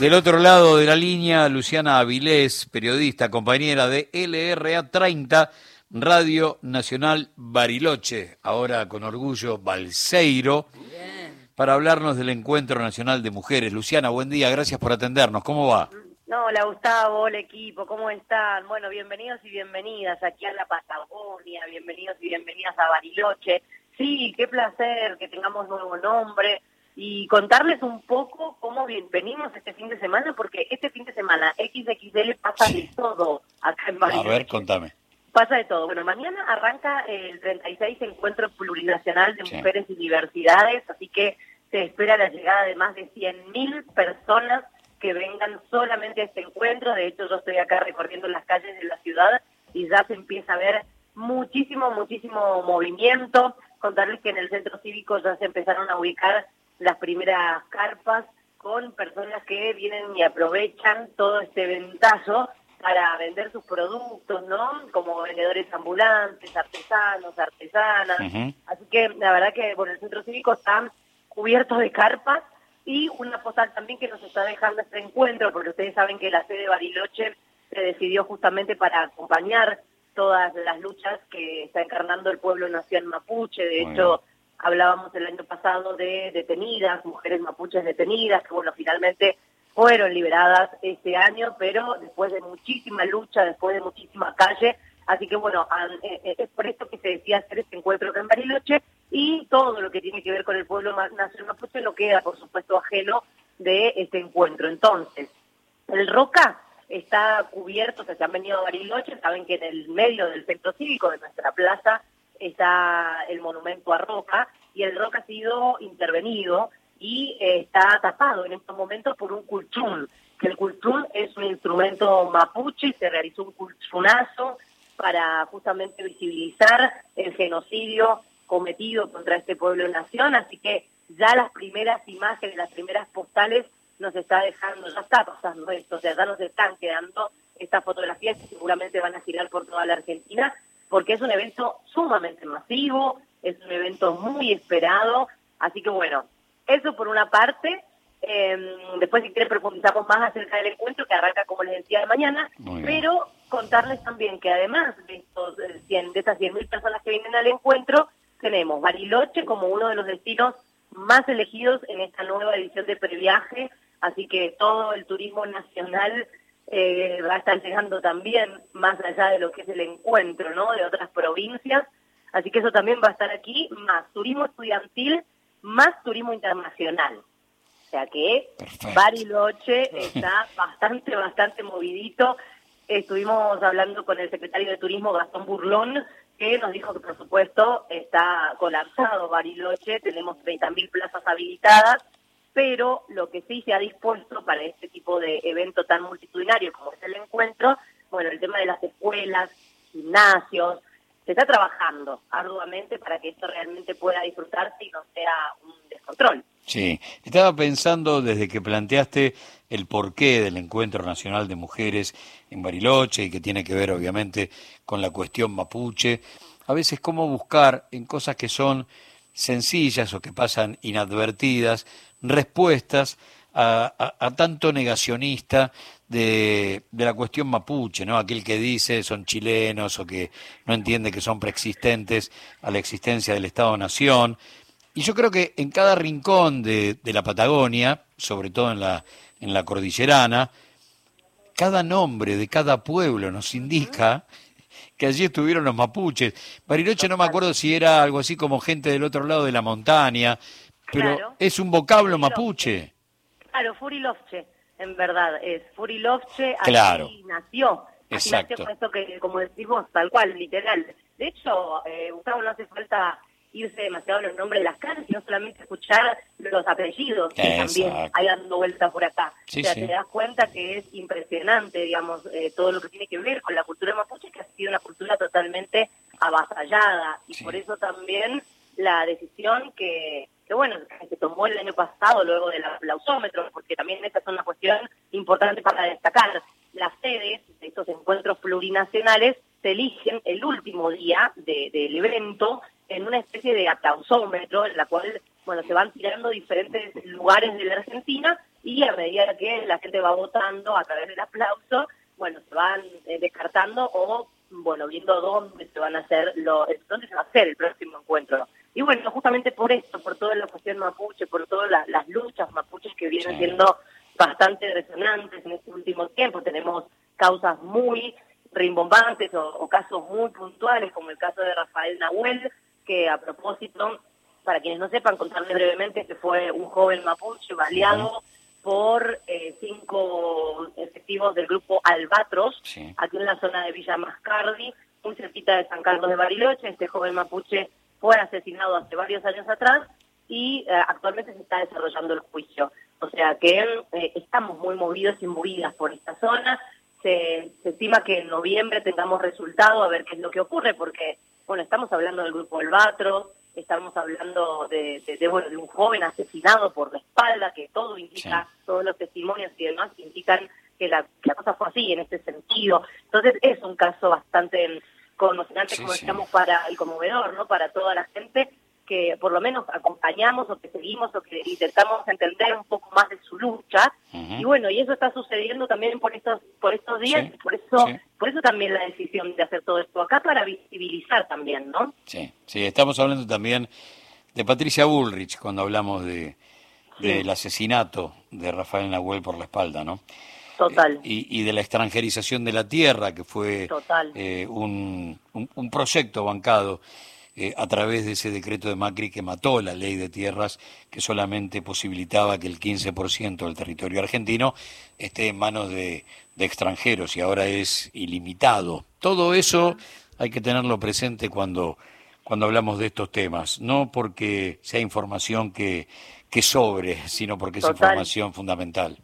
Del otro lado de la línea, Luciana Avilés, periodista, compañera de LRA 30, Radio Nacional Bariloche, ahora con orgullo Balseiro, para hablarnos del Encuentro Nacional de Mujeres. Luciana, buen día, gracias por atendernos. ¿Cómo va? No, hola Gustavo, hola equipo, ¿cómo están? Bueno, bienvenidos y bienvenidas aquí a la Patagonia, bienvenidos y bienvenidas a Bariloche. Sí, qué placer que tengamos nuevo nombre y contarles un poco cómo venimos este fin de semana, porque este fin de semana XXL pasa de todo acá en Bariloche. A ver, contame. Pasa de todo. Bueno, mañana arranca el 36 Encuentro Plurinacional de Mujeres y Diversidades, así que se espera la llegada de más de 100.000 personas que vengan solamente a este encuentro. De hecho, yo estoy acá recorriendo las calles de la ciudad y ya se empieza a ver muchísimo, muchísimo movimiento. Contarles que en el centro cívico ya se empezaron a ubicar las primeras carpas con personas que vienen y aprovechan todo este ventazo para vender sus productos, ¿no? Como vendedores ambulantes, artesanos, artesanas. Así que la verdad que, bueno, el centro cívico está cubierto de carpas y una postal también que nos está dejando este encuentro, porque ustedes saben que la sede de Bariloche se decidió justamente para acompañar todas las luchas que está encarnando el pueblo nación mapuche. De hecho, Hablábamos el año pasado de detenidas, mujeres mapuches detenidas, que bueno, finalmente fueron liberadas este año, pero después de muchísima lucha, después de muchísima calle. Así que bueno, eh, eh, es por esto que se decía hacer este encuentro en Bariloche y todo lo que tiene que ver con el pueblo nacional mapuche no queda, por supuesto, ajeno de este encuentro. Entonces, el Roca está cubierto, se han venido a Bariloche, saben que en el medio del centro cívico de nuestra plaza está el monumento a Roca y el Roca ha sido intervenido y eh, está tapado en estos momentos por un culchún, que el culchún es un instrumento mapuche, se realizó un culchunazo para justamente visibilizar el genocidio cometido contra este pueblo nación, así que ya las primeras imágenes, las primeras postales nos está dejando, ya está pasando esto, o sea, ya nos están quedando estas fotografías que seguramente van a girar por toda la Argentina porque es un evento sumamente masivo, es un evento muy esperado, así que bueno, eso por una parte. Em, después si quieren profundizamos más acerca del encuentro que arranca como les decía de mañana, pero contarles también que además de, estos, de, 100, de estas 100.000 personas que vienen al encuentro, tenemos Bariloche como uno de los destinos más elegidos en esta nueva edición de Previaje, así que todo el turismo nacional eh, va a estar llegando también más allá de lo que es el encuentro, ¿no? De otras provincias. Así que eso también va a estar aquí, más turismo estudiantil, más turismo internacional. O sea que Bariloche está bastante, bastante movidito. Estuvimos hablando con el secretario de Turismo, Gastón Burlón, que nos dijo que, por supuesto, está colapsado Bariloche, tenemos 30.000 plazas habilitadas pero lo que sí se ha dispuesto para este tipo de evento tan multitudinario como es el encuentro, bueno, el tema de las escuelas, gimnasios, se está trabajando arduamente para que esto realmente pueda disfrutarse y no sea un descontrol. Sí, estaba pensando desde que planteaste el porqué del Encuentro Nacional de Mujeres en Bariloche y que tiene que ver obviamente con la cuestión mapuche, a veces cómo buscar en cosas que son sencillas o que pasan inadvertidas, respuestas a, tanto negacionista de, de, la cuestión mapuche, ¿no? Aquel que dice son chilenos o que no entiende que son preexistentes a la existencia del Estado-Nación. Y yo creo que en cada rincón de, de la Patagonia, sobre todo en la, en la cordillerana, cada nombre de cada pueblo nos indica que allí estuvieron los mapuches. Bariloche no me acuerdo si era algo así como gente del otro lado de la montaña, pero es un vocablo mapuche. Claro, Furilovche, en verdad, es Furilovche, claro. así nació. Así Exacto. nació esto que, como decimos, tal cual, literal. De hecho, eh, Gustavo, no hace falta irse demasiado los nombres de las calles, sino solamente escuchar los apellidos que también hay dando vuelta por acá. o sea, te das cuenta que es impresionante, digamos, eh, todo lo que tiene que ver con la cultura mapuche, que sido una cultura totalmente avasallada. Y por eso también la decisión que, que, bueno, que se tomó el año pasado luego del aplausómetro, porque también esa es una cuestión importante para destacar. Las sedes de estos encuentros plurinacionales se eligen el último día del evento en una especie de aplausómetro en la cual, bueno, se van tirando diferentes lugares de la Argentina y a medida que la gente va votando a través del aplauso, bueno, se van eh, descartando o, bueno, viendo dónde se van a hacer, lo, dónde se va a hacer el próximo encuentro. Y bueno, justamente por esto, por toda la cuestión mapuche, por todas las luchas mapuches que vienen siendo bastante resonantes en este último tiempo, tenemos causas muy rimbombantes o, casos muy puntuales, como el caso de Rafael Nahuel, que a propósito, para quienes no sepan, contarles brevemente que fue un joven mapuche baleado por eh, cinco del grupo Albatros, aquí en la zona de Villa Mascardi, muy cerquita de San Carlos de Bariloche. Este joven mapuche fue asesinado hace varios años atrás y eh, actualmente se está desarrollando el juicio. O sea que eh, estamos muy movidos y movidas por esta zona se, estima que en noviembre tengamos resultado a ver qué es lo que ocurre, porque, bueno, estamos hablando del grupo Albatro, estamos hablando de, de, bueno, de un joven asesinado por la espalda, que todo indica, todos los testimonios y demás indican que la, cosa fue así, en este sentido. Entonces es un caso bastante conmocionante, como decíamos, para el conmovedor, ¿no? Para toda la gente, que por lo menos acompañamos o que seguimos o que intentamos entender un poco más de su lucha. Y bueno y eso está sucediendo también por estos por estos días. Por eso por eso también la decisión de hacer todo esto acá para visibilizar también no sí sí estamos hablando también de Patricia Bullrich cuando hablamos de del asesinato de Rafael Nahuel por la espalda no Total. Eh, y, y, de la extranjerización de la tierra, que fue eh, un, un, un, proyecto bancado eh, a través de ese decreto de Macri que mató la ley de tierras que solamente posibilitaba que el 15% del territorio argentino esté en manos de, extranjeros y ahora es ilimitado. Todo eso hay que tenerlo presente cuando, cuando hablamos de estos temas, no porque sea información que, que sobre, sino porque es información fundamental.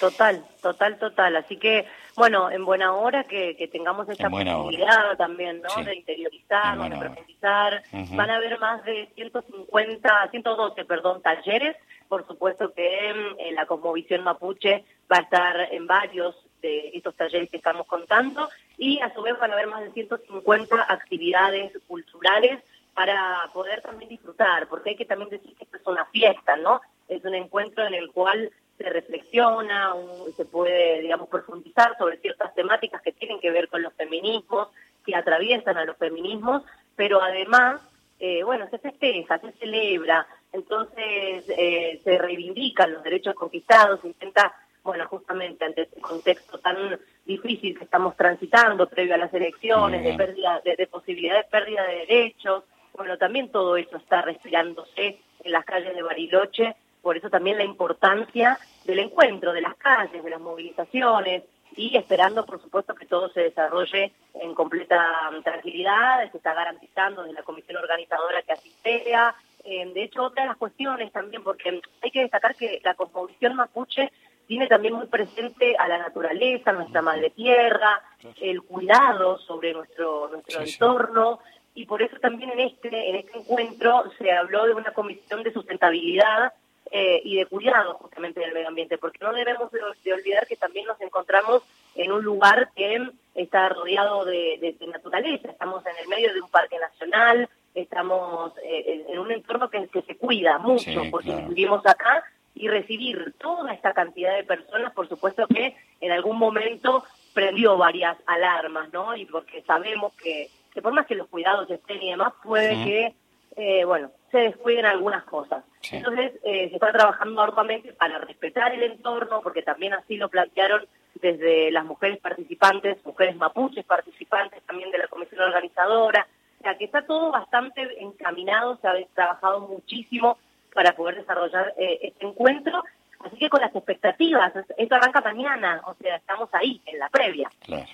Total, total, total. Así que, bueno, en buena hora que, que tengamos esta posibilidad también, ¿no? De interiorizar, de profundizar. Van a haber más de 150, 112, perdón, talleres. Por supuesto que en la Cosmovisión Mapuche va a estar en varios de estos talleres que estamos contando y a su vez van a haber más de 150 actividades culturales para poder también disfrutar, porque hay que también decir que esto es una fiesta, ¿no? Es un encuentro en el cual se reflexiona, se puede, digamos, profundizar sobre ciertas temáticas que tienen que ver con los feminismos, que atraviesan a los feminismos, pero además, eh, bueno, se festeja, se celebra, entonces eh, se reivindican los derechos conquistados, se intenta, bueno, justamente ante este contexto tan difícil que estamos transitando previo a las elecciones, de pérdida, de, de posibilidad de pérdida de derechos, bueno, también todo eso está respirándose en las calles de Bariloche por eso también la importancia del encuentro, de las calles, de las movilizaciones y esperando, por supuesto, que todo se desarrolle en completa tranquilidad, se está garantizando desde la comisión organizadora que así sea. Eh, de hecho, otra de las cuestiones también, porque hay que destacar que la cosmovisión mapuche tiene también muy presente a la naturaleza, nuestra madre tierra, el cuidado sobre nuestro, nuestro entorno, y por eso también en este, en este encuentro se habló de una comisión de sustentabilidad eh, y de cuidado justamente del medio ambiente, porque no debemos de, olvidar que también nos encontramos en un lugar que está rodeado de, naturaleza, estamos en el medio de un parque nacional, estamos eh, en un entorno que, se cuida mucho, porque vivimos acá y recibir toda esta cantidad de personas, por supuesto que en algún momento prendió varias alarmas, ¿no? Y porque sabemos que, que por más que los cuidados estén y demás, puede que eh, bueno, se descuiden algunas cosas. Entonces, eh, se está trabajando arduamente para respetar el entorno, porque también así lo plantearon desde las mujeres participantes, mujeres mapuches participantes también de la comisión organizadora. O sea, que está todo bastante encaminado, se ha trabajado muchísimo para poder desarrollar eh, este encuentro. Así que con las expectativas, esto arranca mañana, o sea, estamos ahí, en la previa. Claro.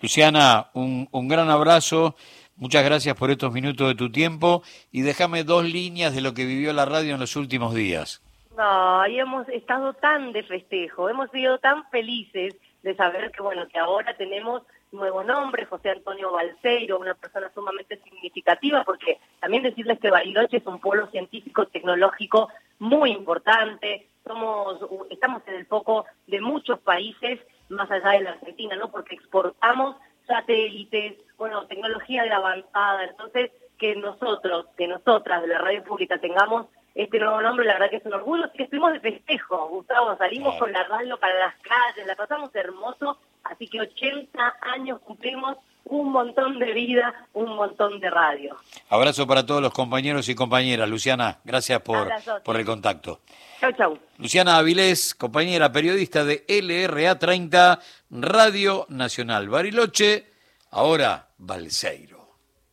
Luciana, un, un gran abrazo. Muchas gracias por estos minutos de tu tiempo y déjame dos líneas de lo que vivió la radio en los últimos días. Ay, hemos estado tan de festejo, hemos sido tan felices de saber que bueno que ahora tenemos nuevo nombre, José Antonio Balseiro, una persona sumamente significativa, porque también decirles que Bariloche es un pueblo científico tecnológico muy importante, somos estamos en el foco de muchos países más allá de la Argentina, ¿no? Porque exportamos satélites, bueno, tecnología de avanzada, entonces que nosotros, que nosotras de la radio pública tengamos este nuevo nombre, la verdad que es un orgullo, así que estuvimos de festejo, Gustavo, salimos con la radio para las calles, la pasamos hermoso, así que 80 años cumplimos, un montón de vida, un montón de radio. Abrazo para todos los compañeros y compañeras. Luciana, gracias por, por el contacto. Chau, chau. Luciana Avilés, compañera periodista de LRA 30, Radio Nacional Bariloche, ahora Balseiro.